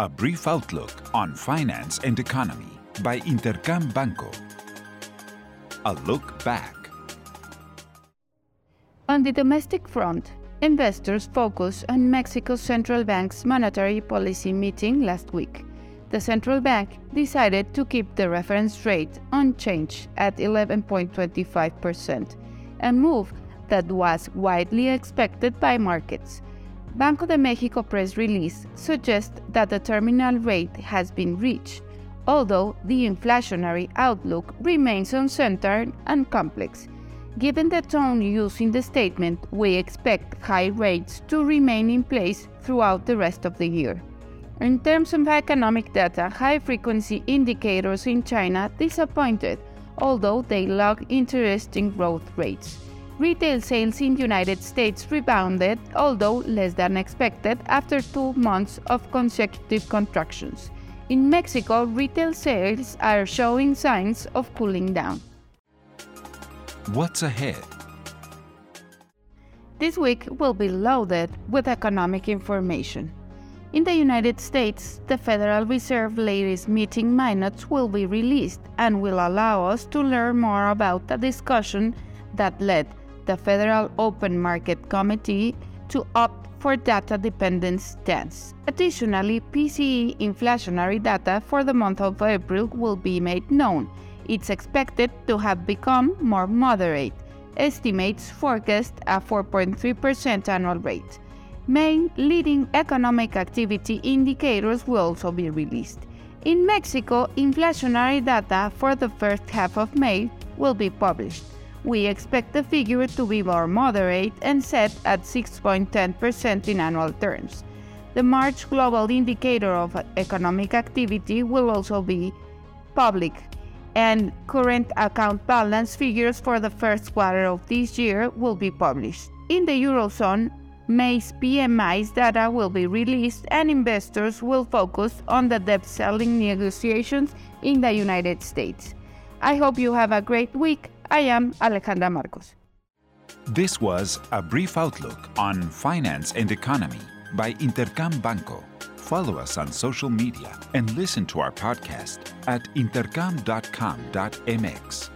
A brief outlook on finance and economy by Intercam Banco. A look back. On the domestic front, investors focus on Mexico's central bank's monetary policy meeting last week. The central bank decided to keep the reference rate unchanged at 11.25%, a move that was widely expected by markets. Banco de Mexico press release suggests that the terminal rate has been reached, although the inflationary outlook remains uncertain and complex. Given the tone used in the statement, we expect high rates to remain in place throughout the rest of the year. In terms of economic data, high frequency indicators in China disappointed, although they log interesting growth rates. Retail sales in the United States rebounded, although less than expected after two months of consecutive contractions. In Mexico, retail sales are showing signs of cooling down. What's ahead? This week will be loaded with economic information. In the United States, the Federal Reserve latest meeting minutes will be released and will allow us to learn more about the discussion that led the Federal Open Market Committee to opt for data dependent stance. Additionally, PCE inflationary data for the month of April will be made known it's expected to have become more moderate. Estimates forecast a 4.3% annual rate. Main leading economic activity indicators will also be released. In Mexico, inflationary data for the first half of May will be published. We expect the figure to be more moderate and set at 6.10% in annual terms. The March Global Indicator of Economic Activity will also be public and current account balance figures for the first quarter of this year will be published. In the Eurozone, May's PMI's data will be released and investors will focus on the debt ceiling negotiations in the United States. I hope you have a great week. I am Alejandra Marcos. This was a brief outlook on finance and economy by Intercam Banco. Follow us on social media and listen to our podcast at intercam.com.mx.